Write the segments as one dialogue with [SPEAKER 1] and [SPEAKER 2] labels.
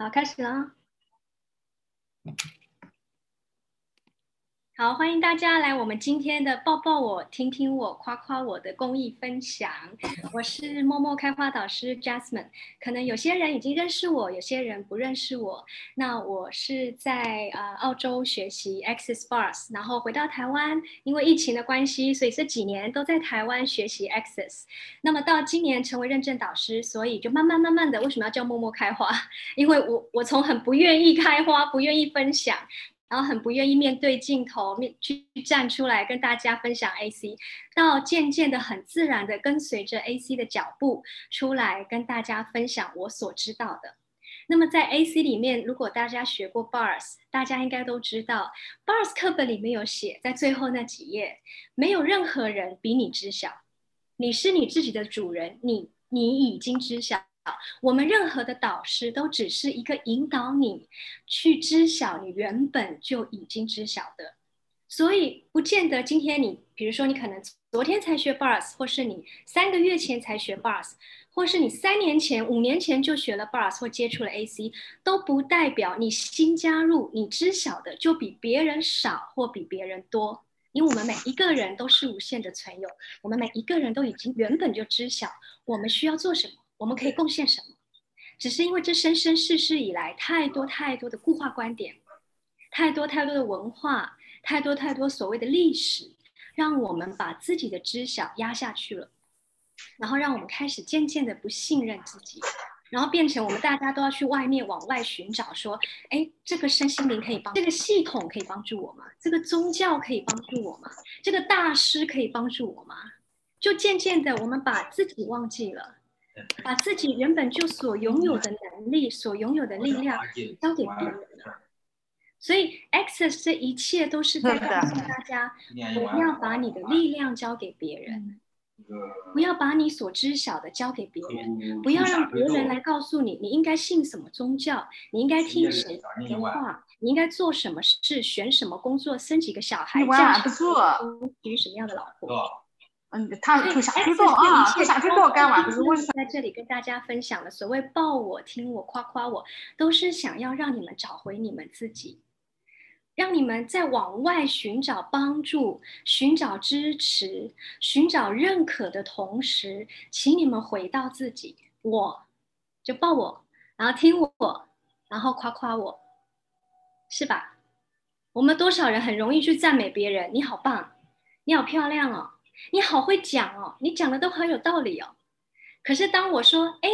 [SPEAKER 1] 好，开始了啊。好，欢迎大家来我们今天的抱抱我、听听我、夸夸我的公益分享。我是默默开花导师 Jasmine。可能有些人已经认识我，有些人不认识我。那我是在呃澳洲学习 Access Bars，然后回到台湾，因为疫情的关系，所以这几年都在台湾学习 Access。那么到今年成为认证导师，所以就慢慢慢慢的，为什么要叫默默开花？因为我我从很不愿意开花，不愿意分享。然后很不愿意面对镜头，面去站出来跟大家分享 AC，到渐渐的很自然的跟随着 AC 的脚步出来跟大家分享我所知道的。那么在 AC 里面，如果大家学过 Bars，大家应该都知道，Bars 课本里面有写，在最后那几页，没有任何人比你知晓，你是你自己的主人，你你已经知晓。我们任何的导师都只是一个引导你去知晓你原本就已经知晓的，所以不见得今天你，比如说你可能昨天才学 bars，或是你三个月前才学 bars，或是你三年前、五年前就学了 bars 或接触了 AC，都不代表你新加入你知晓的就比别人少或比别人多，因为我们每一个人都是无限的存有，我们每一个人都已经原本就知晓我们需要做什么。我们可以贡献什么？只是因为这生生世世以来，太多太多的固化观点，太多太多的文化，太多太多所谓的历史，让我们把自己的知晓压下去了，然后让我们开始渐渐的不信任自己，然后变成我们大家都要去外面往外寻找，说，哎，这个身心灵可以帮，这个系统可以帮助我吗？这个宗教可以帮助我吗？这个大师可以帮助我吗？就渐渐的，我们把自己忘记了。把自己原本就所拥有的能力、所拥有的力量交给别人了，所以 Access 这一切都是在告诉大家：不要把你的力量交给别人，不要把你所知晓的交给别人，不要让别人来告诉你你应该信什么宗教，你应该听谁的话，你应该做什么事，选什么工作，生几个小孩，嫁什娶什么样的老婆。
[SPEAKER 2] 嗯，他就想去做啊，他想去做干嘛？
[SPEAKER 1] 是为在这里跟大家分享的所谓抱我、听我、夸夸我，都是想要让你们找回你们自己，让你们在往外寻找帮助、寻找支持、寻找认可的同时，请你们回到自己，我就抱我，然后听我，然后夸夸我，是吧？我们多少人很容易去赞美别人，你好棒，你好漂亮哦。你好会讲哦，你讲的都很有道理哦。可是当我说：“哎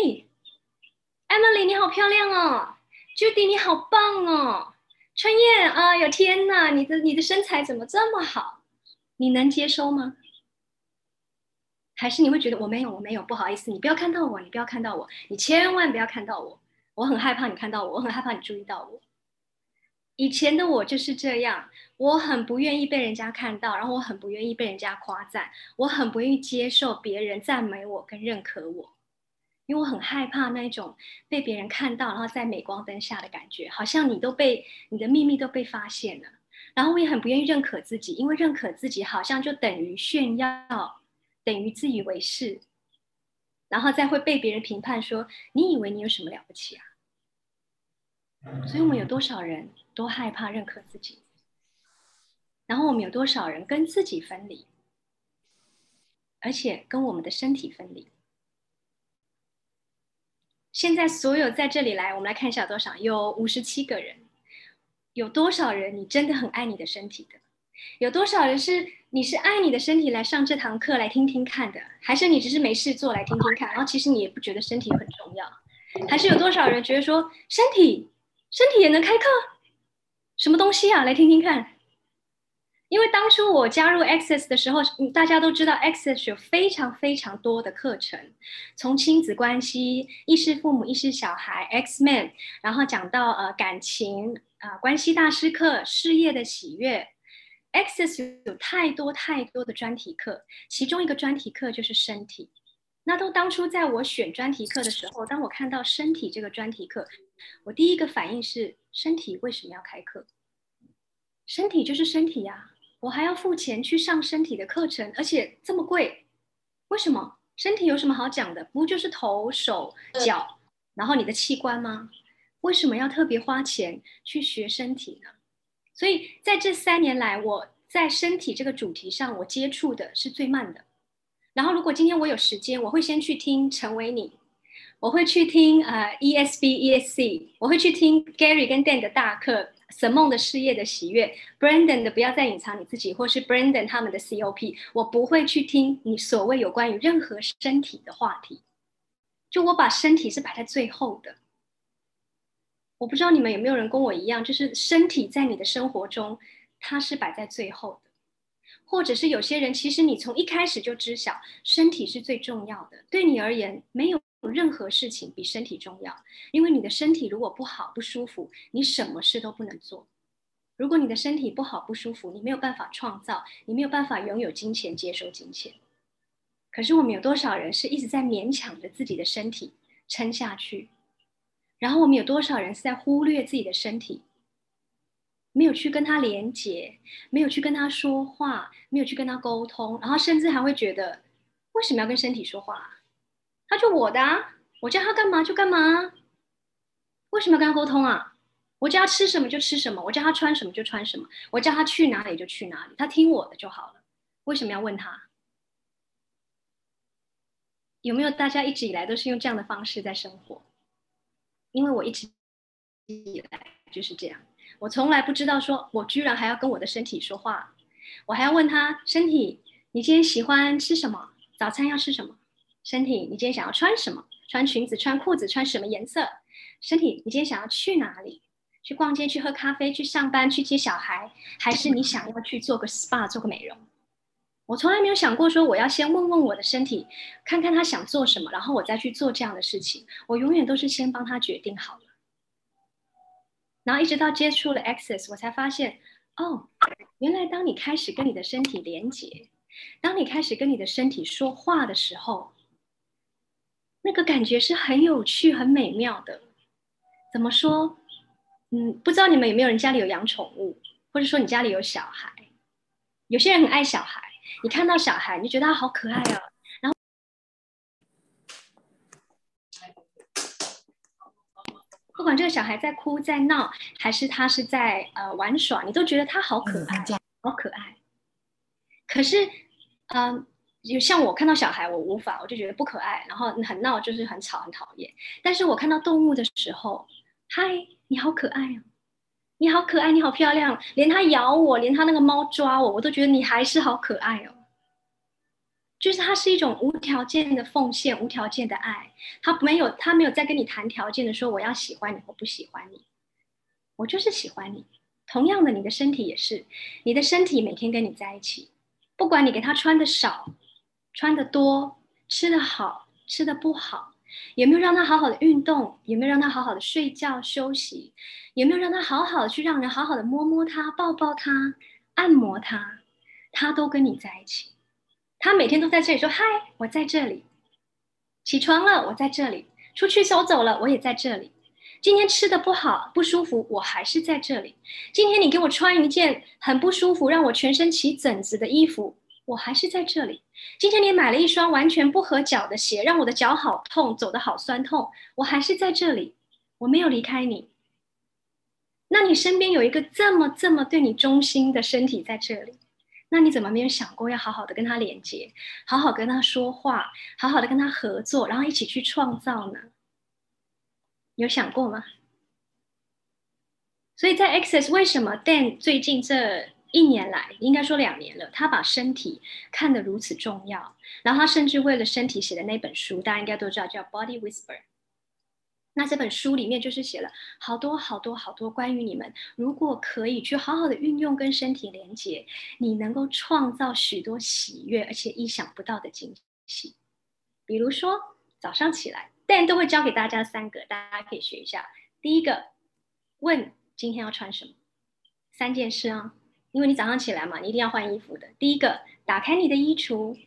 [SPEAKER 1] ，Emily 你好漂亮哦，Judy 你好棒哦，春燕啊，有天哪，你的你的身材怎么这么好？”你能接收吗？还是你会觉得我没有，我没有，不好意思，你不要看到我，你不要看到我，你千万不要看到我，我很害怕你看到我，我很害怕你注意到我。以前的我就是这样，我很不愿意被人家看到，然后我很不愿意被人家夸赞，我很不愿意接受别人赞美我跟认可我，因为我很害怕那种被别人看到，然后在镁光灯下的感觉，好像你都被你的秘密都被发现了。然后我也很不愿意认可自己，因为认可自己好像就等于炫耀，等于自以为是，然后再会被别人评判说你以为你有什么了不起啊？所以我们有多少人？都害怕认可自己，然后我们有多少人跟自己分离，而且跟我们的身体分离？现在所有在这里来，我们来看一下多少，有五十七个人。有多少人你真的很爱你的身体的？有多少人是你是爱你的身体来上这堂课来听听看的？还是你只是没事做来听听看？然后其实你也不觉得身体很重要？还是有多少人觉得说身体身体也能开课？什么东西啊？来听听看。因为当初我加入 Access 的时候，大家都知道 Access 有非常非常多的课程，从亲子关系、意识父母、意识小孩、X Man，然后讲到呃感情啊关系大师课、事业的喜悦。Access 有太多太多的专题课，其中一个专题课就是身体。那都当初在我选专题课的时候，当我看到身体这个专题课，我第一个反应是。身体为什么要开课？身体就是身体呀，我还要付钱去上身体的课程，而且这么贵，为什么？身体有什么好讲的？不就是头、手、脚，然后你的器官吗？为什么要特别花钱去学身体呢？所以在这三年来，我在身体这个主题上，我接触的是最慢的。然后，如果今天我有时间，我会先去听《成为你》，我会去听呃 ESB ESC，我会去听 Gary 跟 Dan 的大课，Simon 的事业的喜悦，Brandon 的不要再隐藏你自己，或是 Brandon 他们的 COP，我不会去听你所谓有关于任何身体的话题。就我把身体是摆在最后的。我不知道你们有没有人跟我一样，就是身体在你的生活中，它是摆在最后的。或者是有些人，其实你从一开始就知晓身体是最重要的。对你而言，没有任何事情比身体重要。因为你的身体如果不好、不舒服，你什么事都不能做。如果你的身体不好、不舒服，你没有办法创造，你没有办法拥有金钱、接收金钱。可是我们有多少人是一直在勉强着自己的身体撑下去？然后我们有多少人是在忽略自己的身体？没有去跟他连接，没有去跟他说话，没有去跟他沟通，然后甚至还会觉得，为什么要跟身体说话？他就我的，啊我叫他干嘛就干嘛。为什么要跟他沟通啊？我叫他吃什么就吃什么，我叫他穿什么就穿什么，我叫他去哪里就去哪里，他听我的就好了。为什么要问他？有没有大家一直以来都是用这样的方式在生活？因为我一直以来就是这样。我从来不知道，说我居然还要跟我的身体说话，我还要问他身体，你今天喜欢吃什么？早餐要吃什么？身体，你今天想要穿什么？穿裙子、穿裤子、穿什么颜色？身体，你今天想要去哪里？去逛街、去喝咖啡、去上班、去接小孩，还是你想要去做个 SPA、做个美容？我从来没有想过说我要先问问我的身体，看看他想做什么，然后我再去做这样的事情。我永远都是先帮他决定好。然后一直到接触了 Access，我才发现，哦，原来当你开始跟你的身体连接，当你开始跟你的身体说话的时候，那个感觉是很有趣、很美妙的。怎么说？嗯，不知道你们有没有人家里有养宠物，或者说你家里有小孩？有些人很爱小孩，你看到小孩，你就觉得他好可爱哦。不管这个小孩在哭在闹，还是他是在呃玩耍，你都觉得他好可爱，好可爱。可是，嗯，就像我看到小孩，我无法，我就觉得不可爱，然后很闹，就是很吵，很讨厌。但是我看到动物的时候，嗨，你好可爱哦，你好可爱，你好漂亮，连它咬我，连它那个猫抓我，我都觉得你还是好可爱哦。就是它是一种无条件的奉献，无条件的爱。他没有，他没有在跟你谈条件的说我要喜欢你或不喜欢你，我就是喜欢你。同样的，你的身体也是，你的身体每天跟你在一起，不管你给他穿的少，穿的多，吃的好，吃的不好，有没有让他好好的运动，有没有让他好好的睡觉休息，有没有让他好好的去让人好好的摸摸他，抱抱他，按摩他，他都跟你在一起。他每天都在这里说：“嗨，我在这里。起床了，我在这里。出去走走了，我也在这里。今天吃的不好，不舒服，我还是在这里。今天你给我穿一件很不舒服，让我全身起疹子的衣服，我还是在这里。今天你买了一双完全不合脚的鞋，让我的脚好痛，走的好酸痛，我还是在这里。我没有离开你。那你身边有一个这么这么对你忠心的身体在这里。”那你怎么没有想过要好好的跟他连接，好好跟他说话，好好的跟他合作，然后一起去创造呢？有想过吗？所以在 Access 为什么 Dan 最近这一年来，应该说两年了，他把身体看得如此重要，然后他甚至为了身体写的那本书，大家应该都知道叫 Body Whisper。那这本书里面就是写了好多好多好多关于你们，如果可以去好好的运用跟身体连接，你能够创造许多喜悦而且意想不到的惊喜。比如说早上起来，Dan 都会教给大家三个，大家可以学一下。第一个，问今天要穿什么，三件事啊，因为你早上起来嘛，你一定要换衣服的。第一个，打开你的衣橱，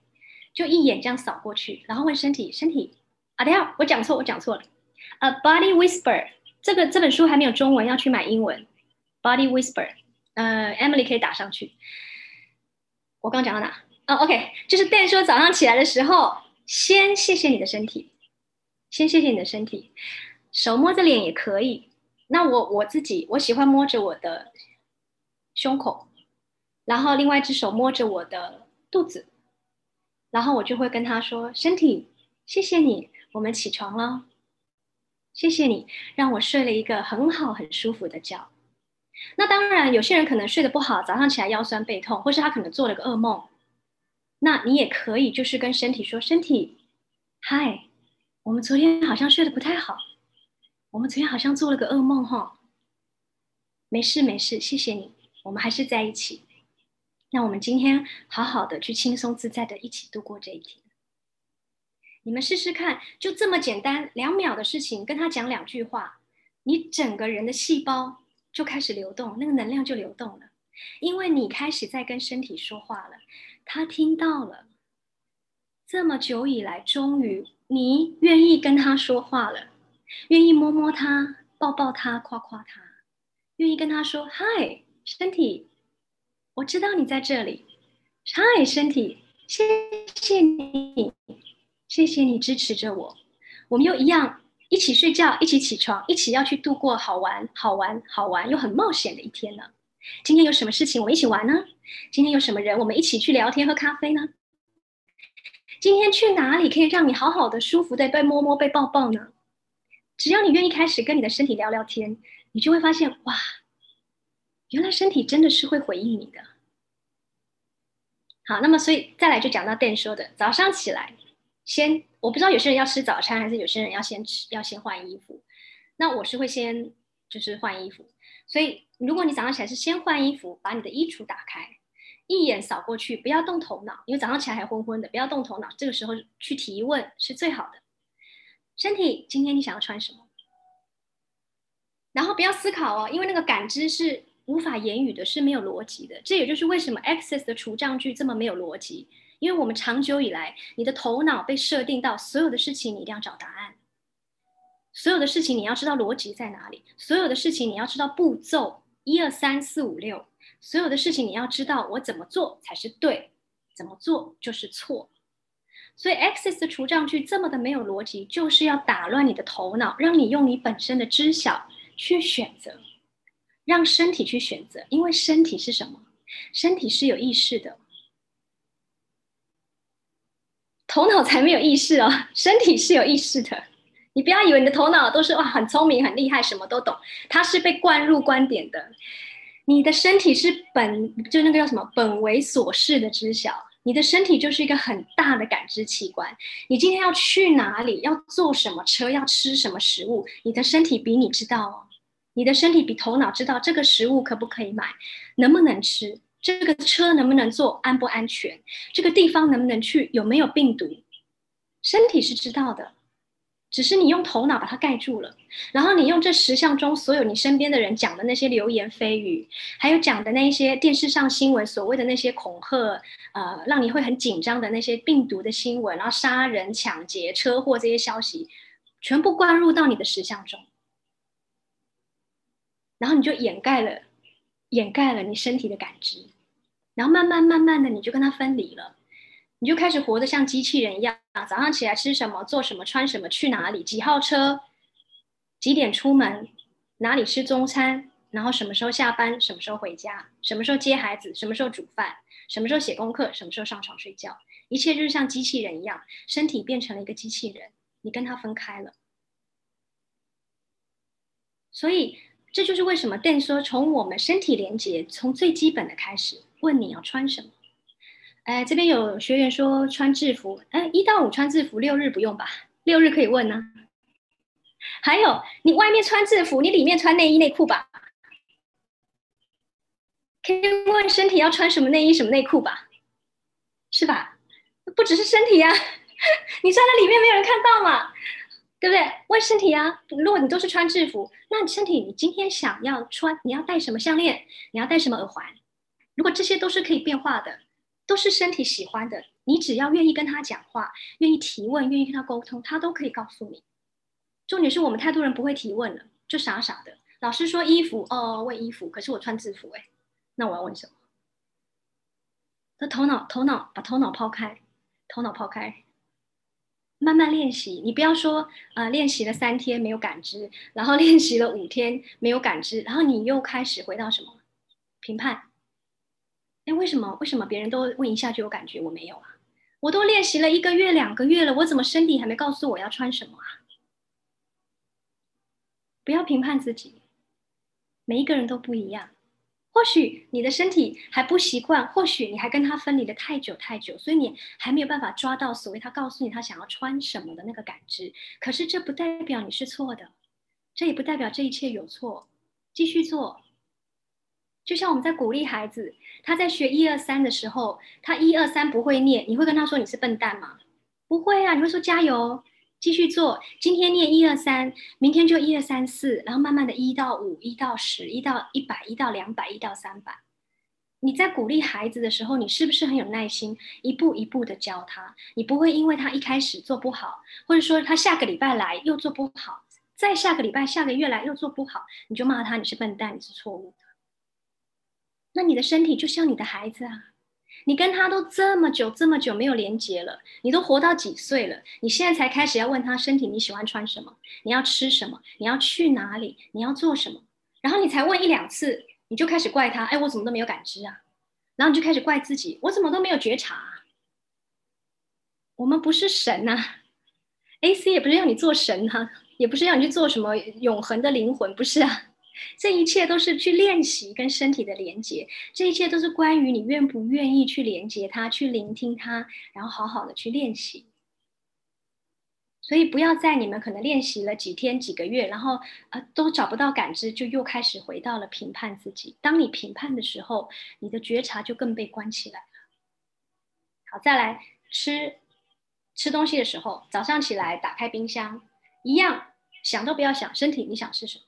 [SPEAKER 1] 就一眼这样扫过去，然后问身体，身体啊，等下我讲错，我讲错了。A body whisper，这个这本书还没有中文，要去买英文。Body whisper，呃，Emily 可以打上去。我刚讲到哪？哦，OK，就是 Dan 说早上起来的时候，先谢谢你的身体，先谢谢你的身体，手摸着脸也可以，那我我自己，我喜欢摸着我的胸口，然后另外一只手摸着我的肚子，然后我就会跟他说：“身体，谢谢你，我们起床了，谢谢你让我睡了一个很好很舒服的觉。”那当然，有些人可能睡得不好，早上起来腰酸背痛，或是他可能做了个噩梦，那你也可以就是跟身体说：“身体，嗨，我们昨天好像睡得不太好。”我们昨天好像做了个噩梦哈，没事没事，谢谢你，我们还是在一起。那我们今天好好的去轻松自在的一起度过这一天。你们试试看，就这么简单，两秒的事情，跟他讲两句话，你整个人的细胞就开始流动，那个能量就流动了，因为你开始在跟身体说话了，他听到了。这么久以来，终于你愿意跟他说话了。愿意摸摸他，抱抱他，夸夸他，愿意跟他说：“嗨，身体，我知道你在这里。”“嗨，身体，谢谢你，谢谢你支持着我。”我们又一样，一起睡觉，一起起床，一起要去度过好玩、好玩、好玩又很冒险的一天呢。今天有什么事情我们一起玩呢？今天有什么人我们一起去聊天、喝咖啡呢？今天去哪里可以让你好好的、舒服的被摸摸、被抱抱呢？只要你愿意开始跟你的身体聊聊天，你就会发现，哇，原来身体真的是会回应你的。好，那么所以再来就讲到 Dan 说的，早上起来先，我不知道有些人要吃早餐，还是有些人要先吃，要先换衣服。那我是会先就是换衣服，所以如果你早上起来是先换衣服，把你的衣橱打开，一眼扫过去，不要动头脑，因为早上起来还昏昏的，不要动头脑，这个时候去提问是最好的。身体，今天你想要穿什么？然后不要思考哦，因为那个感知是无法言语的，是没有逻辑的。这也就是为什么 Access 的除障句这么没有逻辑，因为我们长久以来，你的头脑被设定到所有的事情你一定要找答案，所有的事情你要知道逻辑在哪里，所有的事情你要知道步骤一二三四五六，所有的事情你要知道我怎么做才是对，怎么做就是错。所以，Access 的除障句这么的没有逻辑，就是要打乱你的头脑，让你用你本身的知晓去选择，让身体去选择。因为身体是什么？身体是有意识的，头脑才没有意识哦。身体是有意识的，你不要以为你的头脑都是哇很聪明、很厉害，什么都懂，它是被灌入观点的。你的身体是本就那个叫什么本为所事的知晓。你的身体就是一个很大的感知器官。你今天要去哪里？要坐什么车？要吃什么食物？你的身体比你知道哦。你的身体比头脑知道这个食物可不可以买，能不能吃？这个车能不能坐？安不安全？这个地方能不能去？有没有病毒？身体是知道的。只是你用头脑把它盖住了，然后你用这十项中所有你身边的人讲的那些流言蜚语，还有讲的那些电视上新闻所谓的那些恐吓，呃，让你会很紧张的那些病毒的新闻，然后杀人、抢劫、车祸这些消息，全部灌入到你的十项中，然后你就掩盖了，掩盖了你身体的感知，然后慢慢慢慢的你就跟它分离了。你就开始活得像机器人一样，早上起来吃什么、做什么、穿什么、去哪里、几号车、几点出门、哪里吃中餐，然后什么时候下班、什么时候回家、什么时候接孩子、什么时候煮饭、什么时候写功课、什么时候上床睡觉，一切就是像机器人一样，身体变成了一个机器人，你跟他分开了。所以这就是为什么 Dan 说，从我们身体连接，从最基本的开始，问你要穿什么。哎，这边有学员说穿制服，哎，一到五穿制服，六日不用吧？六日可以问呢。还有，你外面穿制服，你里面穿内衣内裤吧？可以问身体要穿什么内衣什么内裤吧？是吧？不只是身体呀，你穿在里面没有人看到嘛？对不对？问身体啊，如果你都是穿制服，那你身体你今天想要穿，你要戴什么项链？你要戴什么耳环？如果这些都是可以变化的。都是身体喜欢的，你只要愿意跟他讲话，愿意提问，愿意跟他沟通，他都可以告诉你。重点是我们太多人不会提问了，就傻傻的。老师说衣服哦，问衣服，可是我穿制服哎，那我要问什么？那头脑头脑把头脑抛开，头脑抛开，慢慢练习。你不要说，呃，练习了三天没有感知，然后练习了五天没有感知，然后你又开始回到什么评判？哎，为什么？为什么别人都问一下就有感觉，我没有啊？我都练习了一个月、两个月了，我怎么身体还没告诉我要穿什么啊？不要评判自己，每一个人都不一样。或许你的身体还不习惯，或许你还跟他分离的太久太久，所以你还没有办法抓到所谓他告诉你他想要穿什么的那个感知。可是这不代表你是错的，这也不代表这一切有错。继续做，就像我们在鼓励孩子，他在学一二三的时候，他一二三不会念，你会跟他说你是笨蛋吗？不会啊，你会说加油。继续做，今天念一二三，明天就一二三四，然后慢慢的一到五，一到十，一到一百，一到两百，一到三百。你在鼓励孩子的时候，你是不是很有耐心，一步一步的教他？你不会因为他一开始做不好，或者说他下个礼拜来又做不好，再下个礼拜、下个月来又做不好，你就骂他你是笨蛋，你是错误的。那你的身体就像你的孩子啊。你跟他都这么久这么久没有连接了，你都活到几岁了？你现在才开始要问他身体你喜欢穿什么？你要吃什么？你要去哪里？你要做什么？然后你才问一两次，你就开始怪他，哎，我怎么都没有感知啊？然后你就开始怪自己，我怎么都没有觉察？我们不是神呐，A C 也不是要你做神哈，也不是要你去做什么永恒的灵魂，不是啊。这一切都是去练习跟身体的连接，这一切都是关于你愿不愿意去连接它，去聆听它，然后好好的去练习。所以不要在你们可能练习了几天、几个月，然后呃都找不到感知，就又开始回到了评判自己。当你评判的时候，你的觉察就更被关起来了。好，再来吃吃东西的时候，早上起来打开冰箱，一样想都不要想，身体你想吃什么？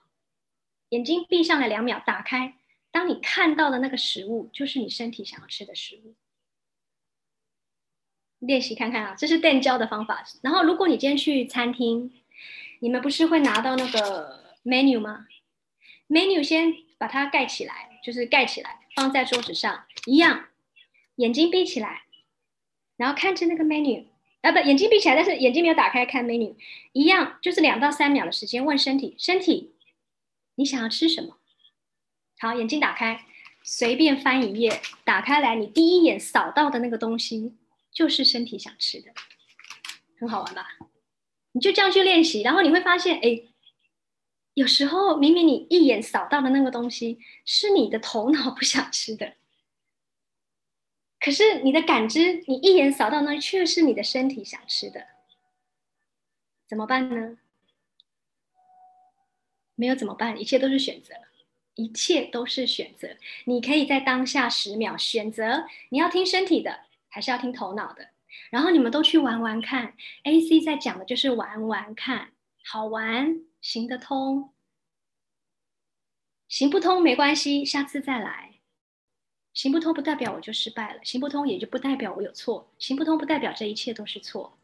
[SPEAKER 1] 眼睛闭上了两秒，打开。当你看到的那个食物，就是你身体想要吃的食物。练习看看啊，这是电教的方法。然后，如果你今天去餐厅，你们不是会拿到那个 menu 吗？menu 先把它盖起来，就是盖起来，放在桌子上，一样。眼睛闭起来，然后看着那个 menu，啊不，眼睛闭起来，但是眼睛没有打开看 menu，一样，就是两到三秒的时间，问身体，身体。你想要吃什么？好，眼睛打开，随便翻一页，打开来，你第一眼扫到的那个东西就是身体想吃的，很好玩吧？你就这样去练习，然后你会发现，哎，有时候明明你一眼扫到的那个东西是你的头脑不想吃的，可是你的感知，你一眼扫到那却是你的身体想吃的，怎么办呢？没有怎么办？一切都是选择，一切都是选择。你可以在当下十秒选择，你要听身体的，还是要听头脑的？然后你们都去玩玩看。A C 在讲的就是玩玩看，好玩，行得通，行不通没关系，下次再来。行不通不代表我就失败了，行不通也就不代表我有错，行不通不代表这一切都是错。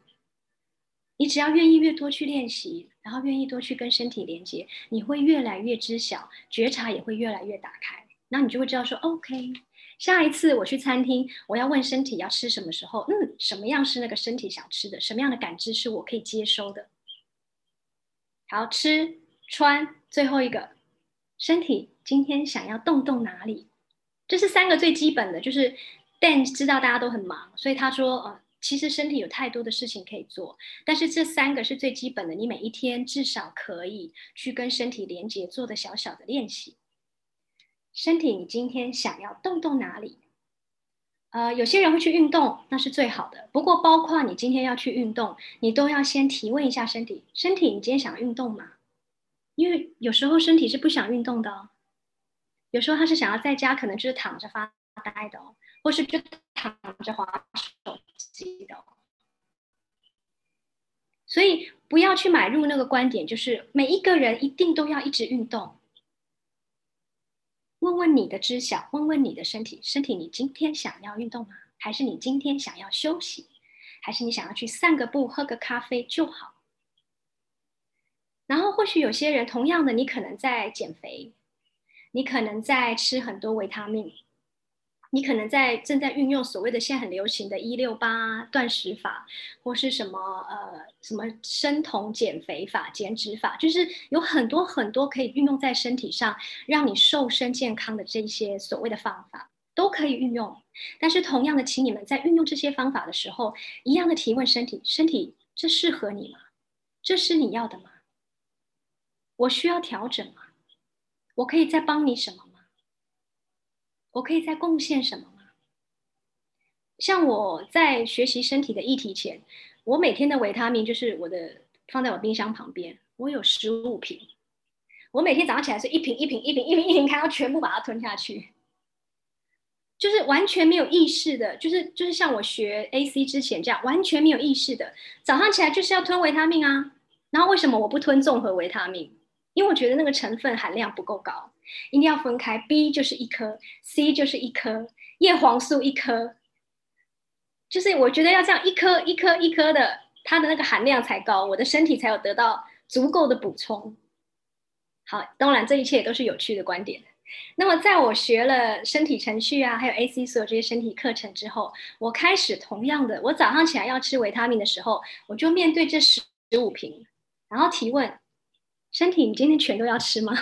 [SPEAKER 1] 你只要愿意越多去练习，然后愿意多去跟身体连接，你会越来越知晓，觉察也会越来越打开。那你就会知道说，OK，下一次我去餐厅，我要问身体要吃什么时候，嗯，什么样是那个身体想吃的，什么样的感知是我可以接收的。好吃穿，最后一个，身体今天想要动动哪里？这是三个最基本的，就是 Dan 知道大家都很忙，所以他说，呃。其实身体有太多的事情可以做，但是这三个是最基本的，你每一天至少可以去跟身体连接做的小小的练习。身体，你今天想要动动哪里？呃，有些人会去运动，那是最好的。不过，包括你今天要去运动，你都要先提问一下身体：身体，你今天想运动吗？因为有时候身体是不想运动的哦，有时候他是想要在家，可能就是躺着发呆的哦，或是就躺着滑手。的，所以不要去买入那个观点，就是每一个人一定都要一直运动。问问你的知晓，问问你的身体，身体，你今天想要运动吗？还是你今天想要休息？还是你想要去散个步、喝个咖啡就好？然后或许有些人，同样的，你可能在减肥，你可能在吃很多维他命。你可能在正在运用所谓的现在很流行的“一六八”断食法，或是什么呃什么生酮减肥法、减脂法，就是有很多很多可以运用在身体上，让你瘦身健康的这些所谓的方法都可以运用。但是同样的，请你们在运用这些方法的时候，一样的提问身体：身体这适合你吗？这是你要的吗？我需要调整吗？我可以再帮你什么？我可以再贡献什么吗？像我在学习身体的议题前，我每天的维他命就是我的放在我冰箱旁边，我有十五瓶。我每天早上起来是一瓶一瓶一瓶一瓶一瓶开，要全部把它吞下去，就是完全没有意识的，就是就是像我学 AC 之前这样，完全没有意识的，早上起来就是要吞维他命啊。然后为什么我不吞综合维他命？因为我觉得那个成分含量不够高。一定要分开，B 就是一颗，C 就是一颗，叶黄素一颗，就是我觉得要这样一颗一颗一颗的，它的那个含量才高，我的身体才有得到足够的补充。好，当然这一切都是有趣的观点。那么在我学了身体程序啊，还有 AC 所有这些身体课程之后，我开始同样的，我早上起来要吃维他命的时候，我就面对这十五瓶，然后提问：身体，你今天全都要吃吗？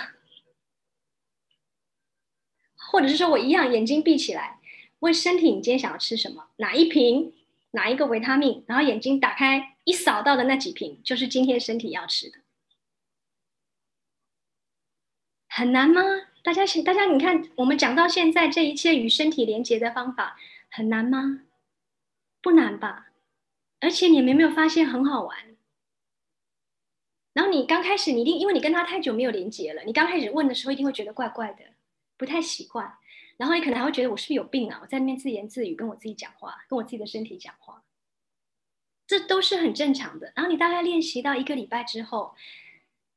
[SPEAKER 1] 或者是说我一样，眼睛闭起来，问身体：你今天想要吃什么？哪一瓶？哪一个维他命？然后眼睛打开，一扫到的那几瓶，就是今天身体要吃的。很难吗？大家，大家，你看，我们讲到现在，这一切与身体连接的方法，很难吗？不难吧？而且你们有没有发现很好玩？然后你刚开始，你一定因为你跟他太久没有连接了，你刚开始问的时候，一定会觉得怪怪的。不太习惯，然后你可能还会觉得我是不是有病啊？我在那边自言自语，跟我自己讲话，跟我自己的身体讲话，这都是很正常的。然后你大概练习到一个礼拜之后，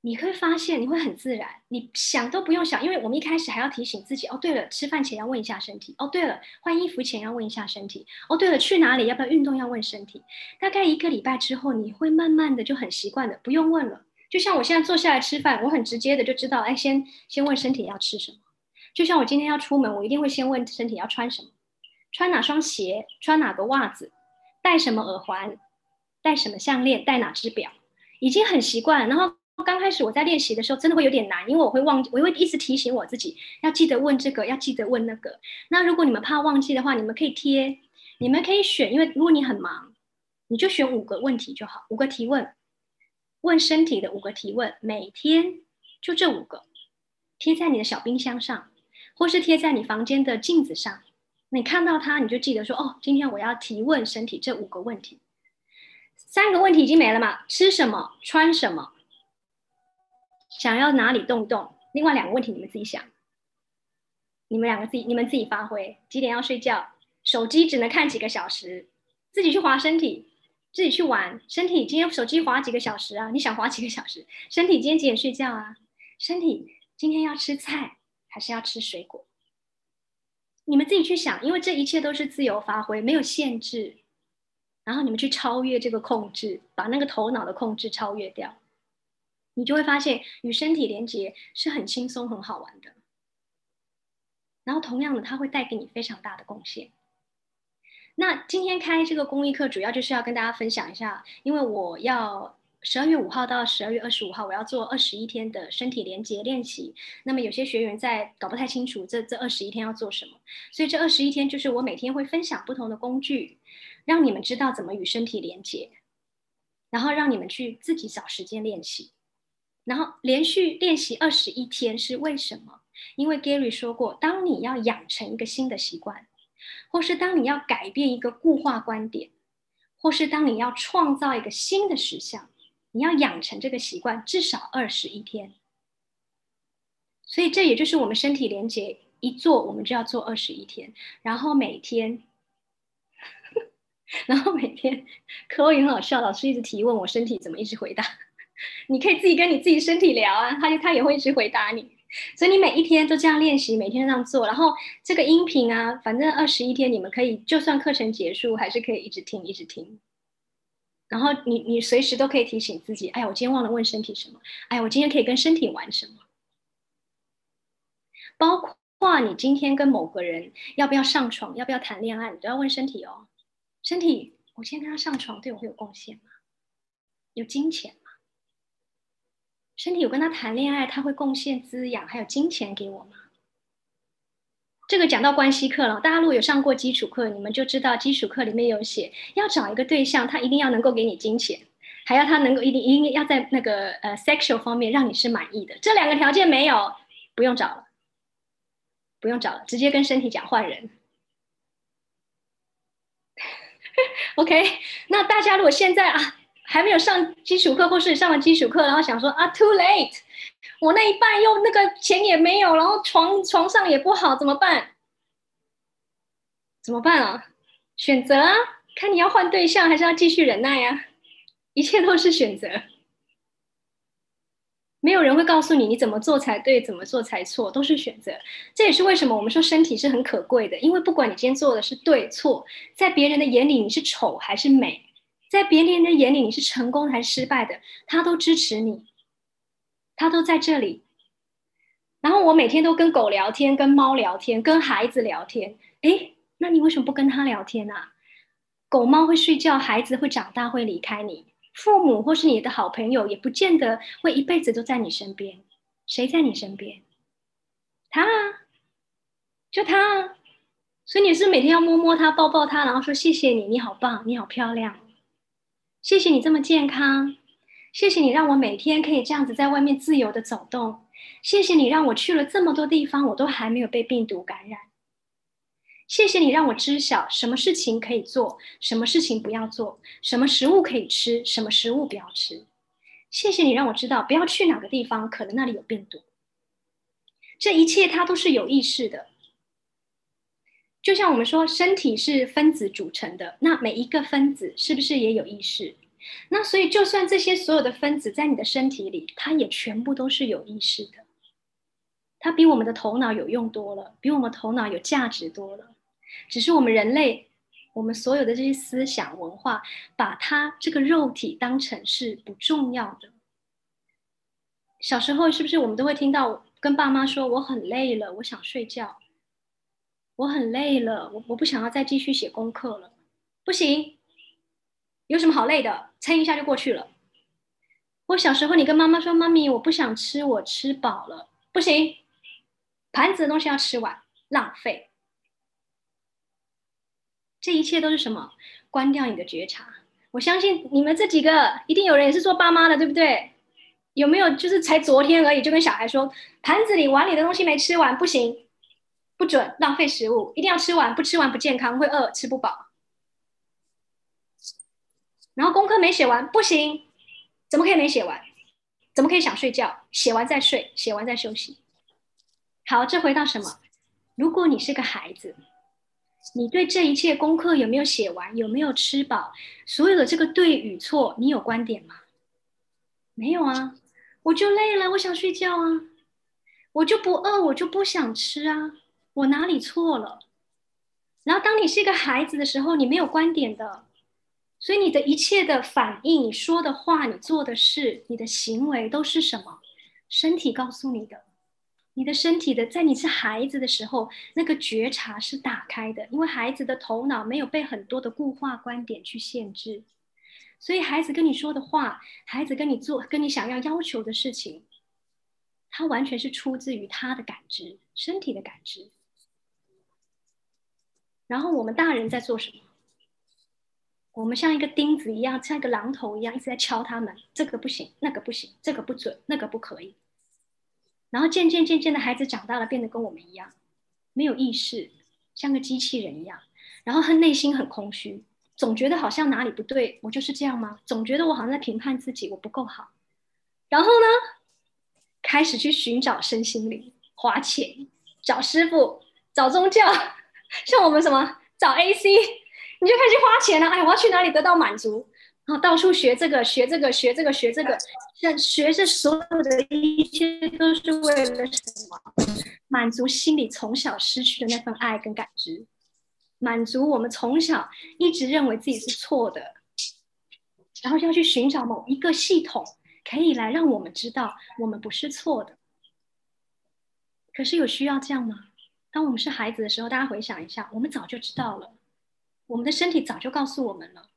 [SPEAKER 1] 你会发现你会很自然，你想都不用想，因为我们一开始还要提醒自己哦，对了，吃饭前要问一下身体；哦，对了，换衣服前要问一下身体；哦，对了，去哪里要不要运动要问身体。大概一个礼拜之后，你会慢慢的就很习惯的，不用问了。就像我现在坐下来吃饭，我很直接的就知道，哎，先先问身体要吃什么。就像我今天要出门，我一定会先问身体要穿什么，穿哪双鞋，穿哪个袜子，戴什么耳环，戴什么项链，戴哪只表，已经很习惯。然后刚开始我在练习的时候，真的会有点难，因为我会忘记，我会一直提醒我自己要记得问这个，要记得问那个。那如果你们怕忘记的话，你们可以贴，你们可以选，因为如果你很忙，你就选五个问题就好，五个提问，问身体的五个提问，每天就这五个，贴在你的小冰箱上。或是贴在你房间的镜子上，你看到它，你就记得说：“哦，今天我要提问身体这五个问题。”三个问题已经没了嘛？吃什么？穿什么？想要哪里动动？另外两个问题你们自己想，你们两个自己，你们自己发挥。几点要睡觉？手机只能看几个小时？自己去划身体，自己去玩身体。今天手机划几个小时啊？你想划几个小时？身体今天几点睡觉啊？身体今天要吃菜。还是要吃水果，你们自己去想，因为这一切都是自由发挥，没有限制。然后你们去超越这个控制，把那个头脑的控制超越掉，你就会发现与身体连接是很轻松、很好玩的。然后同样的，它会带给你非常大的贡献。那今天开这个公益课，主要就是要跟大家分享一下，因为我要。十二月五号到十二月二十五号，我要做二十一天的身体连接练习。那么有些学员在搞不太清楚这这二十一天要做什么，所以这二十一天就是我每天会分享不同的工具，让你们知道怎么与身体连接，然后让你们去自己找时间练习。然后连续练习二十一天是为什么？因为 Gary 说过，当你要养成一个新的习惯，或是当你要改变一个固化观点，或是当你要创造一个新的实相。你要养成这个习惯，至少二十一天。所以这也就是我们身体连接一做，我们就要做二十一天。然后每天，然后每天，可我也很好笑，老师一直提问我身体怎么一直回答。你可以自己跟你自己身体聊啊，他就他也会一直回答你。所以你每一天都这样练习，每天这样做。然后这个音频啊，反正二十一天你们可以，就算课程结束，还是可以一直听，一直听。然后你你随时都可以提醒自己，哎呀，我今天忘了问身体什么？哎呀，我今天可以跟身体玩什么？包括你今天跟某个人要不要上床，要不要谈恋爱，你都要问身体哦。身体，我今天跟他上床，对我会有贡献吗？有金钱吗？身体有跟他谈恋爱，他会贡献滋养还有金钱给我吗？这个讲到关系课了，大家如果有上过基础课，你们就知道基础课里面有写，要找一个对象，他一定要能够给你金钱，还要他能够一定一定要在那个呃 sexual 方面让你是满意的。这两个条件没有，不用找了，不用找了，直接跟身体讲换人。OK，那大家如果现在啊还没有上基础课，或是上了基础课，然后想说啊 too late。我那一半又那个钱也没有，然后床床上也不好，怎么办？怎么办啊？选择啊，看你要换对象还是要继续忍耐呀？一切都是选择，没有人会告诉你你怎么做才对，怎么做才错，都是选择。这也是为什么我们说身体是很可贵的，因为不管你今天做的是对错，在别人的眼里你是丑还是美，在别人的眼里你是成功还是失败的，他都支持你。他都在这里，然后我每天都跟狗聊天，跟猫聊天，跟孩子聊天。哎，那你为什么不跟他聊天啊？狗猫会睡觉，孩子会长大，会离开你。父母或是你的好朋友，也不见得会一辈子都在你身边。谁在你身边？他啊，就他啊。所以你是每天要摸摸他，抱抱他，然后说谢谢你，你好棒，你好漂亮，谢谢你这么健康。谢谢你让我每天可以这样子在外面自由的走动。谢谢你让我去了这么多地方，我都还没有被病毒感染。谢谢你让我知晓什么事情可以做，什么事情不要做，什么食物可以吃，什么食物不要吃。谢谢你让我知道不要去哪个地方，可能那里有病毒。这一切它都是有意识的，就像我们说身体是分子组成的，那每一个分子是不是也有意识？那所以，就算这些所有的分子在你的身体里，它也全部都是有意识的。它比我们的头脑有用多了，比我们头脑有价值多了。只是我们人类，我们所有的这些思想文化，把它这个肉体当成是不重要的。小时候是不是我们都会听到跟爸妈说：“我很累了，我想睡觉。”我很累了，我我不想要再继续写功课了。不行。有什么好累的？撑一下就过去了。我小时候，你跟妈妈说：“妈咪，我不想吃，我吃饱了。”不行，盘子的东西要吃完，浪费。这一切都是什么？关掉你的觉察。我相信你们这几个，一定有人也是做爸妈的，对不对？有没有？就是才昨天而已，就跟小孩说：“盘子里、碗里的东西没吃完，不行，不准浪费食物，一定要吃完，不吃完不健康，会饿，吃不饱。”然后功课没写完不行，怎么可以没写完？怎么可以想睡觉？写完再睡，写完再休息。好，这回到什么？如果你是个孩子，你对这一切功课有没有写完？有没有吃饱？所有的这个对与错，你有观点吗？没有啊，我就累了，我想睡觉啊，我就不饿，我就不想吃啊，我哪里错了？然后当你是一个孩子的时候，你没有观点的。所以你的一切的反应，你说的话，你做的事，你的行为都是什么？身体告诉你的。你的身体的，在你是孩子的时候，那个觉察是打开的，因为孩子的头脑没有被很多的固化观点去限制，所以孩子跟你说的话，孩子跟你做，跟你想要要求的事情，他完全是出自于他的感知，身体的感知。然后我们大人在做什么？我们像一个钉子一样，像一个榔头一样，一直在敲他们。这个不行，那个不行，这个不准，那个不可以。然后渐渐渐渐的，孩子长大了，变得跟我们一样，没有意识，像个机器人一样。然后他内心很空虚，总觉得好像哪里不对。我就是这样吗？总觉得我好像在评判自己，我不够好。然后呢，开始去寻找身心灵，花钱找师傅，找宗教，像我们什么找 AC。你就开始花钱了，哎，我要去哪里得到满足？然后到处学这个，学这个，学这个，学这个，像学这所有的一切都是为了什么？满足心里从小失去的那份爱跟感知，满足我们从小一直认为自己是错的，然后要去寻找某一个系统，可以来让我们知道我们不是错的。可是有需要这样吗？当我们是孩子的时候，大家回想一下，我们早就知道了，我们的身体早就告诉我们了，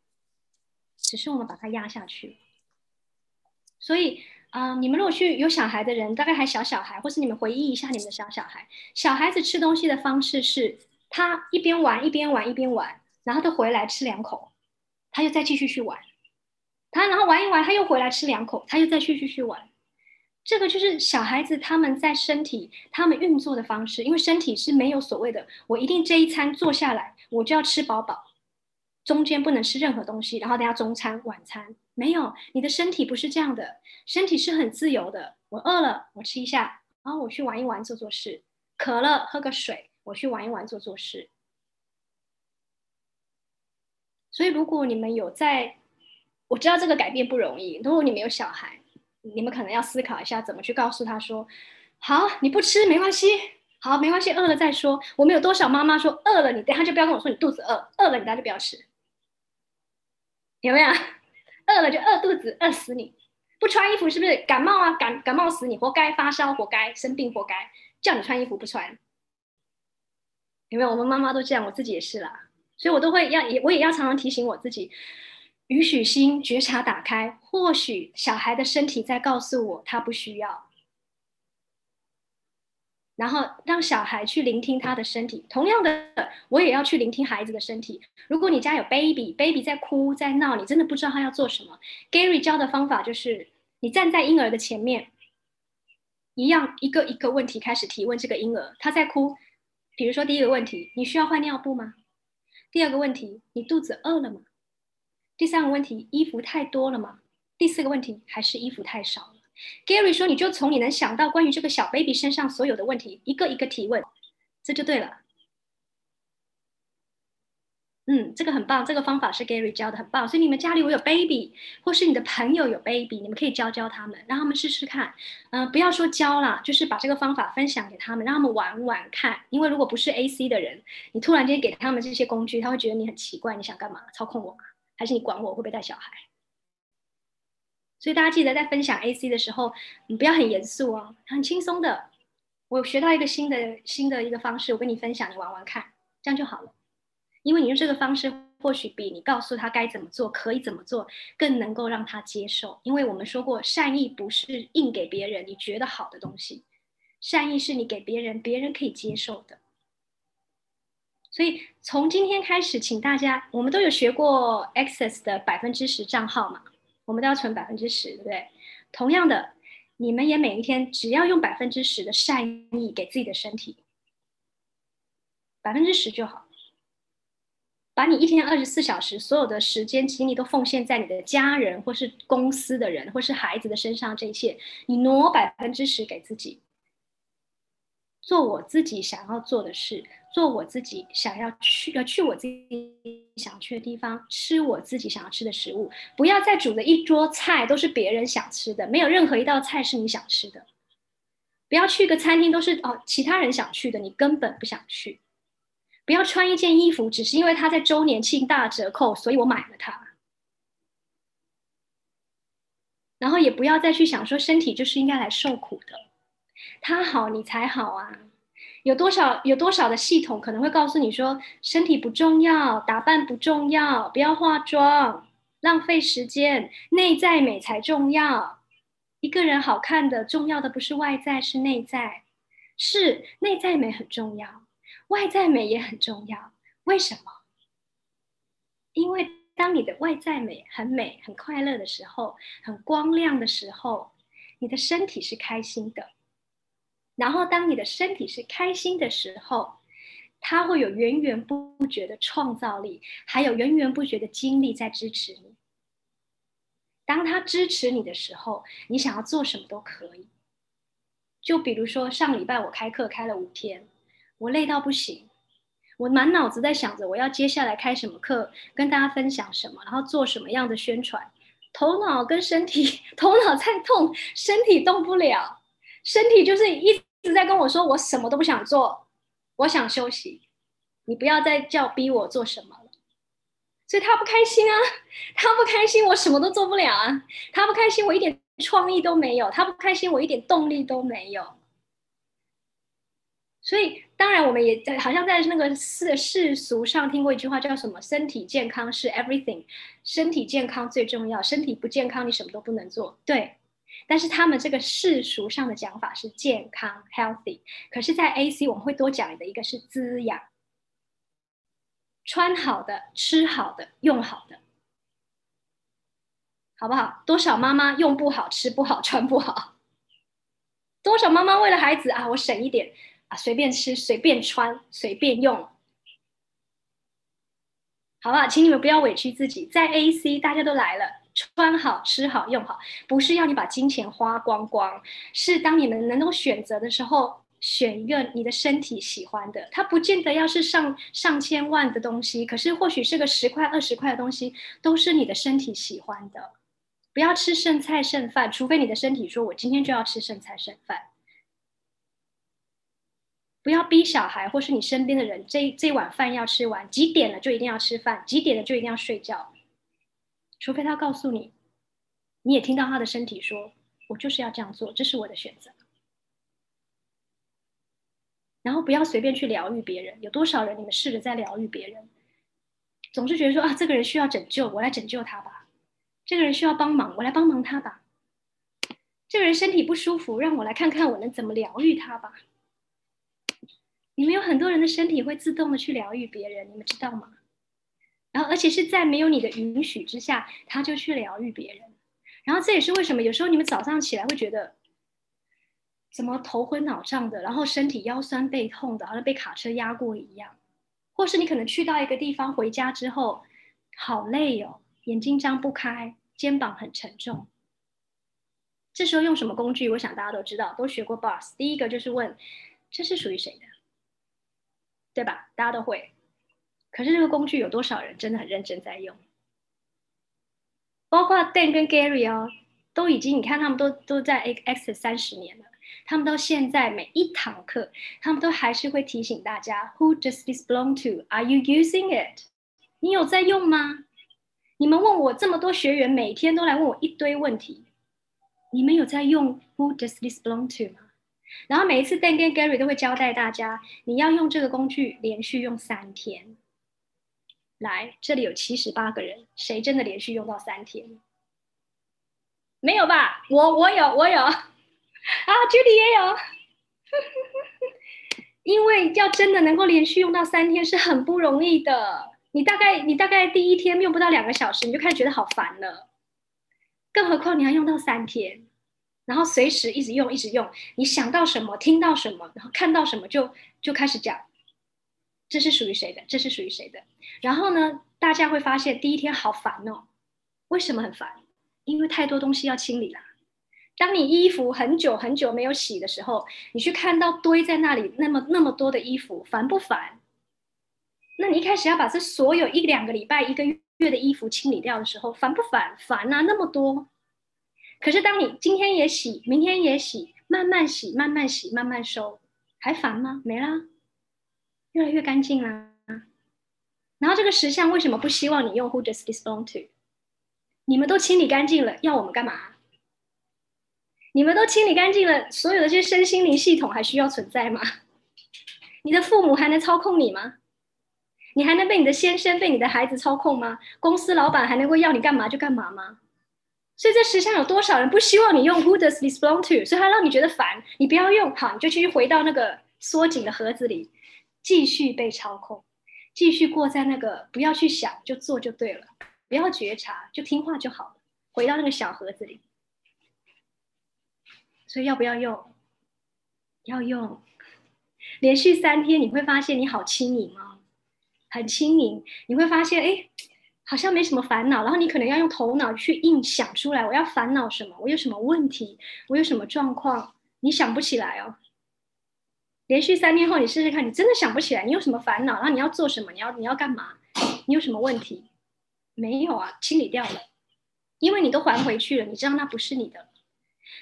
[SPEAKER 1] 只是我们把它压下去。所以，啊，你们如果去有小孩的人，大概还小小孩，或是你们回忆一下你们的小小孩，小孩子吃东西的方式是，他一边玩一边玩一边玩，然后他回来吃两口，他又再继续去玩，他然后玩一玩，他又回来吃两口，他又再继续去玩。这个就是小孩子他们在身体他们运作的方式，因为身体是没有所谓的，我一定这一餐坐下来我就要吃饱饱，中间不能吃任何东西，然后等下中餐晚餐没有，你的身体不是这样的，身体是很自由的。我饿了，我吃一下，然后我去玩一玩做做事，渴了喝个水，我去玩一玩做做事。所以如果你们有在，我知道这个改变不容易，如果你们有小孩。你们可能要思考一下，怎么去告诉他说：“好，你不吃没关系，好，没关系，饿了再说。”我们有多少妈妈说饿了，你等下就不要跟我说你肚子饿，饿了你等下就不要吃，有没有？饿了就饿肚子，饿死你！不穿衣服是不是感冒啊？感感冒死你，活该！发烧活该，生病活该，叫你穿衣服不穿，有没有？我们妈妈都这样，我自己也是啦，所以我都会要也我也要常常提醒我自己。允许心觉察打开，或许小孩的身体在告诉我他不需要，然后让小孩去聆听他的身体。同样的，我也要去聆听孩子的身体。如果你家有 baby，baby 在哭在闹，你真的不知道他要做什么。Gary 教的方法就是，你站在婴儿的前面，一样一个一个问题开始提问这个婴儿。他在哭，比如说第一个问题，你需要换尿布吗？第二个问题，你肚子饿了吗？第三个问题，衣服太多了吗？第四个问题，还是衣服太少了？Gary 说，你就从你能想到关于这个小 baby 身上所有的问题，一个一个提问，这就对了。嗯，这个很棒，这个方法是 Gary 教的，很棒。所以你们家里我有 baby，或是你的朋友有 baby，你们可以教教他们，让他们试试看。嗯，不要说教了，就是把这个方法分享给他们，让他们玩玩看。因为如果不是 AC 的人，你突然间给他们这些工具，他会觉得你很奇怪，你想干嘛？操控我？还是你管我会不会带小孩？所以大家记得在分享 AC 的时候，你不要很严肃哦，很轻松的。我学到一个新的新的一个方式，我跟你分享，你玩玩看，这样就好了。因为你用这个方式，或许比你告诉他该怎么做，可以怎么做，更能够让他接受。因为我们说过，善意不是硬给别人你觉得好的东西，善意是你给别人，别人可以接受的。所以从今天开始，请大家，我们都有学过 Access 的百分之十账号嘛，我们都要存百分之十，对不对？同样的，你们也每一天只要用百分之十的善意给自己的身体，百分之十就好。把你一天二十四小时所有的时间精力都奉献在你的家人或是公司的人或是孩子的身上，这一切你挪百分之十给自己，做我自己想要做的事。做我自己想要去，要去我自己想去的地方，吃我自己想要吃的食物。不要再煮的一桌菜都是别人想吃的，没有任何一道菜是你想吃的。不要去个餐厅都是哦其他人想去的，你根本不想去。不要穿一件衣服只是因为它在周年庆大折扣，所以我买了它。然后也不要再去想说身体就是应该来受苦的，它好你才好啊。有多少有多少的系统可能会告诉你说，身体不重要，打扮不重要，不要化妆，浪费时间，内在美才重要。一个人好看的重要的不是外在，是内在。是内在美很重要，外在美也很重要。为什么？因为当你的外在美很美、很快乐的时候，很光亮的时候，你的身体是开心的。然后，当你的身体是开心的时候，它会有源源不绝的创造力，还有源源不绝的精力在支持你。当他支持你的时候，你想要做什么都可以。就比如说上礼拜我开课开了五天，我累到不行，我满脑子在想着我要接下来开什么课，跟大家分享什么，然后做什么样的宣传，头脑跟身体，头脑在痛，身体动不了。身体就是一直在跟我说，我什么都不想做，我想休息。你不要再叫逼我做什么了。所以他不开心啊，他不开心，我什么都做不了啊。他不开心，我一点创意都没有。他不开心，我一点动力都没有。所以，当然，我们也在好像在那个世世俗上听过一句话，叫什么“身体健康是 everything”，身体健康最重要，身体不健康你什么都不能做。对，但是他们这个世俗上的讲法是健康 （healthy），可是，在 AC 我们会多讲的一个是滋养，穿好的、吃好的、用好的，好不好？多少妈妈用不好、吃不好、穿不好？多少妈妈为了孩子啊，我省一点啊。随便吃，随便穿，随便用，好不好？请你们不要委屈自己，在 AC 大家都来了，穿好、吃好、用好，不是要你把金钱花光光，是当你们能够选择的时候，选一个你的身体喜欢的。它不见得要是上上千万的东西，可是或许是个十块、二十块的东西，都是你的身体喜欢的。不要吃剩菜剩饭，除非你的身体说我今天就要吃剩菜剩饭。不要逼小孩，或是你身边的人，这这碗饭要吃完，几点了就一定要吃饭，几点了就一定要睡觉，除非他告诉你，你也听到他的身体说，我就是要这样做，这是我的选择。然后不要随便去疗愈别人，有多少人你们试着在疗愈别人，总是觉得说啊，这个人需要拯救，我来拯救他吧；这个人需要帮忙，我来帮忙他吧；这个人身体不舒服，让我来看看我能怎么疗愈他吧。你们有很多人的身体会自动的去疗愈别人，你们知道吗？然后，而且是在没有你的允许之下，他就去疗愈别人。然后，这也是为什么有时候你们早上起来会觉得怎么头昏脑胀的，然后身体腰酸背痛的，好像被卡车压过一样。或是你可能去到一个地方，回家之后好累哦，眼睛张不开，肩膀很沉重。这时候用什么工具？我想大家都知道，都学过 Boss。第一个就是问：这是属于谁的？对吧？大家都会，可是这个工具有多少人真的很认真在用？包括 Dan 跟 Gary 哦，都已经你看他们都都在 X 三十年了，他们到现在每一堂课，他们都还是会提醒大家：Who does this belong to? Are you using it? 你有在用吗？你们问我这么多学员，每天都来问我一堆问题，你们有在用 Who does this belong to 吗？然后每一次 Dan 跟 Gary 都会交代大家，你要用这个工具连续用三天。来，这里有七十八个人，谁真的连续用到三天？没有吧？我我有我有啊，Judy 也有。因为要真的能够连续用到三天是很不容易的。你大概你大概第一天用不到两个小时，你就开始觉得好烦了，更何况你要用到三天。然后随时一直用，一直用。你想到什么，听到什么，然后看到什么，就就开始讲。这是属于谁的？这是属于谁的？然后呢，大家会发现第一天好烦哦。为什么很烦？因为太多东西要清理啦。当你衣服很久很久没有洗的时候，你去看到堆在那里那么那么多的衣服，烦不烦？那你一开始要把这所有一两个礼拜、一个月的衣服清理掉的时候，烦不烦？烦啊，那么多。可是，当你今天也洗，明天也洗，慢慢洗，慢慢洗，慢慢收，还烦吗？没啦，越来越干净啦。然后这个石像为什么不希望你用 Who does this belong to？你们都清理干净了，要我们干嘛？你们都清理干净了，所有的这些身心灵系统还需要存在吗？你的父母还能操控你吗？你还能被你的先生、被你的孩子操控吗？公司老板还能够要你干嘛就干嘛吗？所以这石像有多少人不希望你用 Who does this belong to？所以他让你觉得烦，你不要用，好，你就继续回到那个缩紧的盒子里，继续被操控，继续过在那个不要去想就做就对了，不要觉察就听话就好了，回到那个小盒子里。所以要不要用？要用，连续三天你会发现你好轻盈哦，很轻盈，你会发现哎。好像没什么烦恼，然后你可能要用头脑去硬想出来，我要烦恼什么？我有什么问题？我有什么状况？你想不起来哦。连续三天后，你试试看，你真的想不起来，你有什么烦恼？然后你要做什么？你要你要干嘛？你有什么问题？没有啊，清理掉了，因为你都还回去了，你知道那不是你的。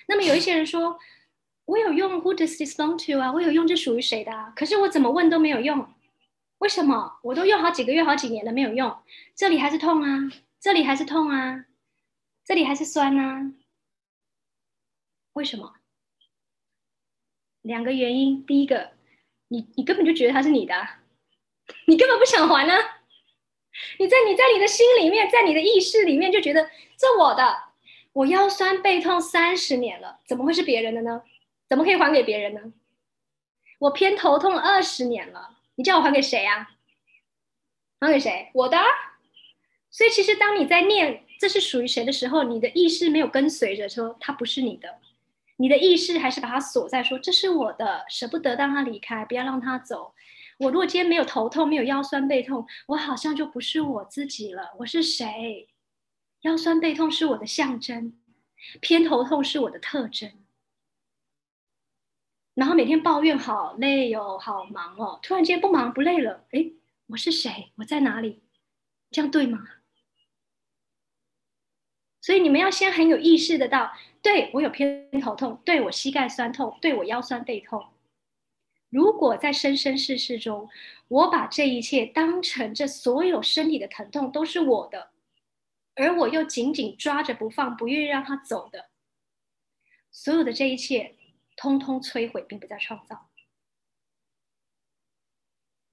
[SPEAKER 1] 那么有一些人说，我有用 Who does this belong to 啊？我有用，这属于谁的？啊？可是我怎么问都没有用。为什么我都用好几个月、好几年了没有用？这里还是痛啊，这里还是痛啊，这里还是酸啊？为什么？两个原因。第一个，你你根本就觉得它是你的，你根本不想还呢。你在你在你的心里面，在你的意识里面就觉得这我的，我腰酸背痛三十年了，怎么会是别人的呢？怎么可以还给别人呢？我偏头痛二十年了，你叫我还给谁呀？还给谁？我的。所以其实当你在念这是属于谁的时候，你的意识没有跟随着说它不是你的，你的意识还是把它锁在说这是我的，舍不得让他离开，不要让他走。我如果今天没有头痛，没有腰酸背痛，我好像就不是我自己了。我是谁？腰酸背痛是我的象征，偏头痛是我的特征。然后每天抱怨好累哦，好忙哦，突然间不忙不累了，哎，我是谁？我在哪里？这样对吗？所以你们要先很有意识的到，对我有偏头痛，对我膝盖酸痛，对我腰酸背痛。如果在生生世世中，我把这一切当成这所有身体的疼痛都是我的，而我又紧紧抓着不放，不愿意让它走的，所有的这一切，通通摧毁，并不再创造。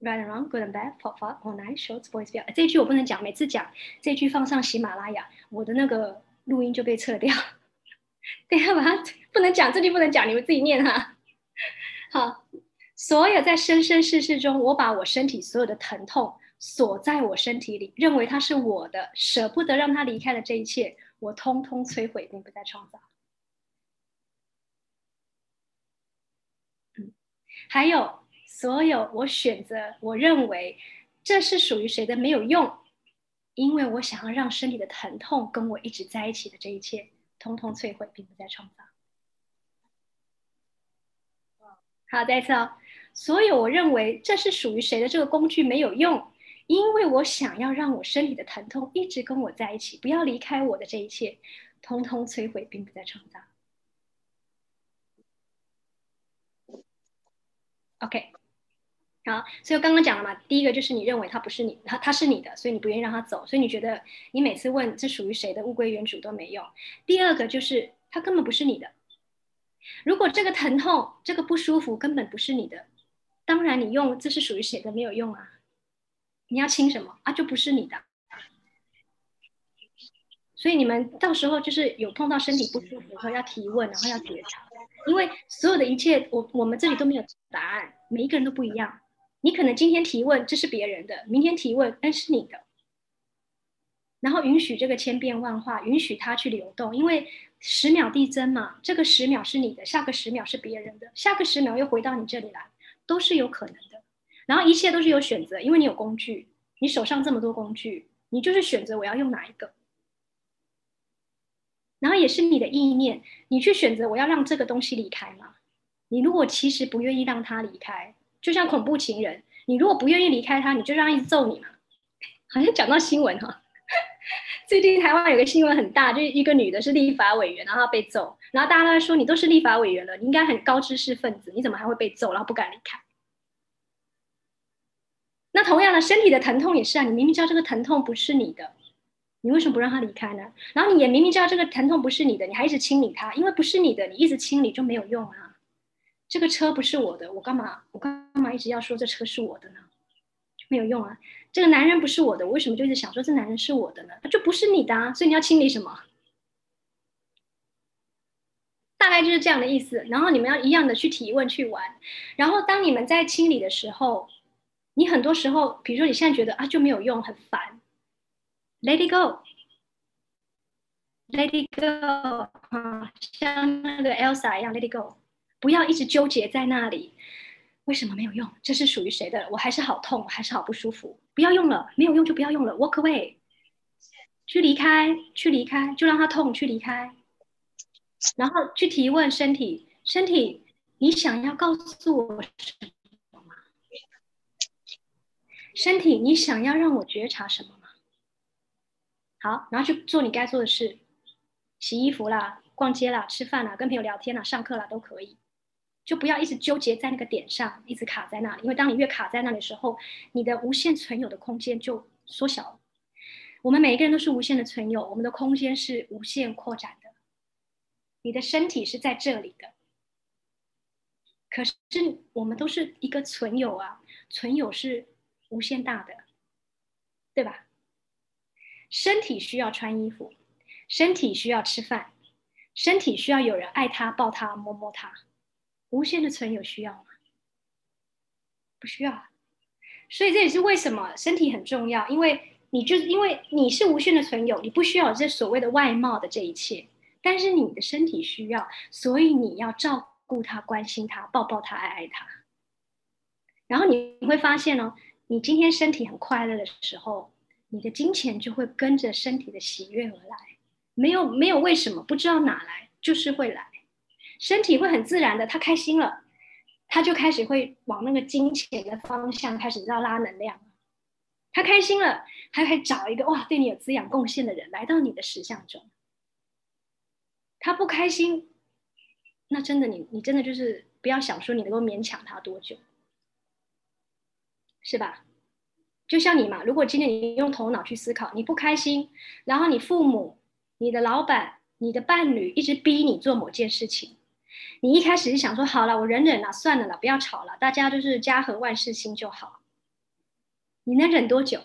[SPEAKER 1] Right and wrong, good and bad, pop, pop, or nice, short, boys, girls。这句我不能讲，每次讲这句放上喜马拉雅，我的那个录音就被撤掉。等下把它不能讲，这句不能讲，你们自己念哈。好。所有在生生世世中，我把我身体所有的疼痛锁在我身体里，认为它是我的，舍不得让它离开的这一切，我通通摧毁，并不再创造。嗯，还有所有我选择，我认为这是属于谁的没有用，因为我想要让身体的疼痛跟我一直在一起的这一切，通通摧毁，并不再创造。好，再一次哦。所有我认为这是属于谁的这个工具没有用，因为我想要让我身体的疼痛一直跟我在一起，不要离开我的这一切，通通摧毁，并不再创造。OK，好，所以我刚刚讲了嘛，第一个就是你认为它不是你，它它是你的，所以你不愿意让它走，所以你觉得你每次问这属于谁的物归原主都没用。第二个就是它根本不是你的，如果这个疼痛、这个不舒服根本不是你的。当然，你用这是属于谁的没有用啊！你要清什么啊？就不是你的。所以你们到时候就是有碰到身体不舒服，然后要提问，然后要觉察，因为所有的一切，我我们这里都没有答案，每一个人都不一样。你可能今天提问这是别人的，明天提问那是你的，然后允许这个千变万化，允许它去流动，因为十秒递增嘛，这个十秒是你的，下个十秒是别人的，下个十秒又回到你这里来。都是有可能的，然后一切都是有选择，因为你有工具，你手上这么多工具，你就是选择我要用哪一个。然后也是你的意念，你去选择我要让这个东西离开吗？你如果其实不愿意让它离开，就像恐怖情人，你如果不愿意离开他，你就让他一直揍你嘛。好像讲到新闻哈，最近台湾有个新闻很大，就是一个女的是立法委员，然后被揍。然后大家都在说你都是立法委员了，你应该很高知识分子，你怎么还会被揍，然后不敢离开？那同样的，身体的疼痛也是啊，你明明知道这个疼痛不是你的，你为什么不让他离开呢？然后你也明明知道这个疼痛不是你的，你还一直清理他，因为不是你的，你一直清理就没有用啊。这个车不是我的，我干嘛我干嘛一直要说这车是我的呢？没有用啊。这个男人不是我的，我为什么就一直想说这男人是我的呢？他就不是你的啊，所以你要清理什么？大概就是这样的意思，然后你们要一样的去提问去玩，然后当你们在清理的时候，你很多时候，比如说你现在觉得啊就没有用，很烦，Let it go，Let it go，啊，像那个 Elsa 一样，Let it go，不要一直纠结在那里，为什么没有用？这是属于谁的？我还是好痛，还是好不舒服？不要用了，没有用就不要用了，Walk away，去离开，去离开，就让它痛，去离开。然后去提问身体，身体，你想要告诉我什么吗？身体，你想要让我觉察什么吗？好，然后去做你该做的事，洗衣服啦，逛街啦，吃饭啦，跟朋友聊天啦，上课啦，都可以，就不要一直纠结在那个点上，一直卡在那里，因为当你越卡在那里的时候，你的无限存有的空间就缩小了。我们每一个人都是无限的存有，我们的空间是无限扩展的。你的身体是在这里的，可是我们都是一个存有啊，存有是无限大的，对吧？身体需要穿衣服，身体需要吃饭，身体需要有人爱他、抱他、摸摸他。无限的存有需要吗？不需要。所以这也是为什么身体很重要，因为你就因为你是无限的存有，你不需要这所谓的外貌的这一切，但是你的身体需要，所以你要照顾他、关心他、抱抱他、爱爱他。然后你会发现哦，你今天身体很快乐的时候。你的金钱就会跟着身体的喜悦而来，没有没有为什么，不知道哪来，就是会来。身体会很自然的，他开心了，他就开始会往那个金钱的方向开始要拉能量。他开心了，他会找一个哇对你有滋养贡献的人来到你的实相中。他不开心，那真的你你真的就是不要想说你能够勉强他多久，是吧？就像你嘛，如果今天你用头脑去思考，你不开心，然后你父母、你的老板、你的伴侣一直逼你做某件事情，你一开始是想说好了，我忍忍了，算了啦，不要吵了，大家就是家和万事兴就好。你能忍多久？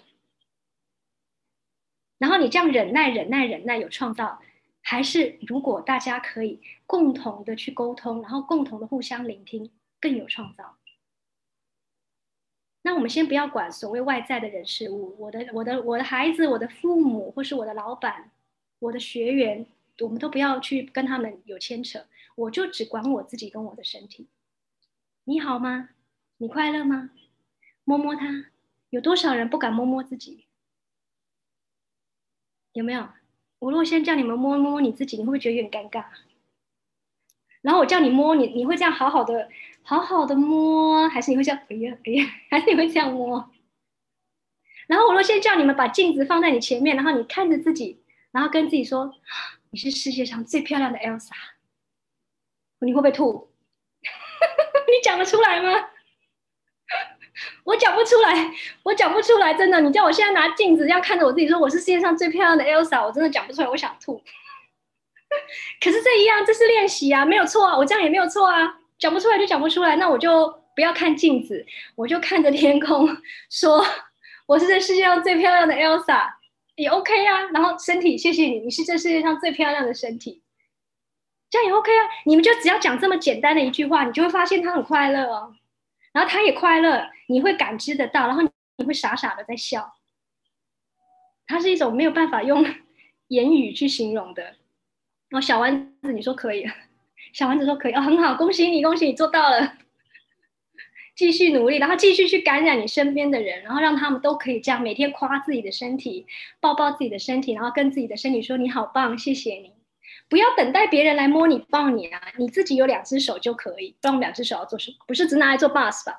[SPEAKER 1] 然后你这样忍耐、忍耐、忍耐，有创造，还是如果大家可以共同的去沟通，然后共同的互相聆听，更有创造？那我们先不要管所谓外在的人事物，我的、我的、我的孩子、我的父母，或是我的老板、我的学员，我们都不要去跟他们有牵扯，我就只管我自己跟我的身体。你好吗？你快乐吗？摸摸他，有多少人不敢摸摸自己？有没有？我如果先叫你们摸摸你自己，你会不会觉得有点尴尬？然后我叫你摸你，你会这样好好的？好好的摸，还是你会这样？哎呀，哎呀，还是你会这样摸？然后我若先叫你们把镜子放在你前面，然后你看着自己，然后跟自己说：“你是世界上最漂亮的 Elsa。”你会不会吐？你讲得出来吗？我讲不出来，我讲不出来，真的。你叫我现在拿镜子这样看着我自己，说我是世界上最漂亮的 Elsa，我真的讲不出来，我想吐。可是这一样，这是练习啊，没有错啊，我这样也没有错啊。讲不出来就讲不出来，那我就不要看镜子，我就看着天空，说我是这世界上最漂亮的 Elsa，也 OK 啊。然后身体，谢谢你，你是这世界上最漂亮的身体，这样也 OK 啊。你们就只要讲这么简单的一句话，你就会发现他很快乐哦，然后他也快乐，你会感知得到，然后你会傻傻的在笑。它是一种没有办法用 言语去形容的。然后小丸子，你说可以？小丸子说：“可以哦，很好，恭喜你，恭喜你做到了，继续努力，然后继续去感染你身边的人，然后让他们都可以这样每天夸自己的身体，抱抱自己的身体，然后跟自己的身体说你好棒，谢谢你。不要等待别人来摸你抱你啊，你自己有两只手就可以。不然两只手要做什么？不是只拿来做 boss 吧？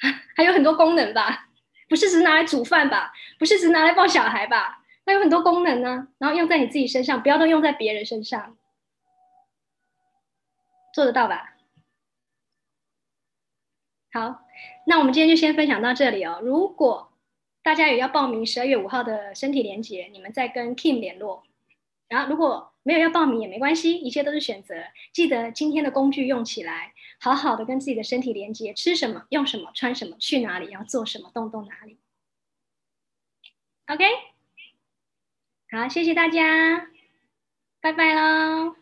[SPEAKER 1] 还有很多功能吧？不是只拿来煮饭吧？不是只拿来抱小孩吧？它有很多功能呢。然后用在你自己身上，不要都用在别人身上。”做得到吧？好，那我们今天就先分享到这里哦。如果大家也要报名十二月五号的身体连接，你们再跟 Kim 联络。然后如果没有要报名也没关系，一切都是选择。记得今天的工具用起来，好好的跟自己的身体连接。吃什么，用什么，穿什么，去哪里，要做什么，动动哪里。OK，好，谢谢大家，拜拜喽。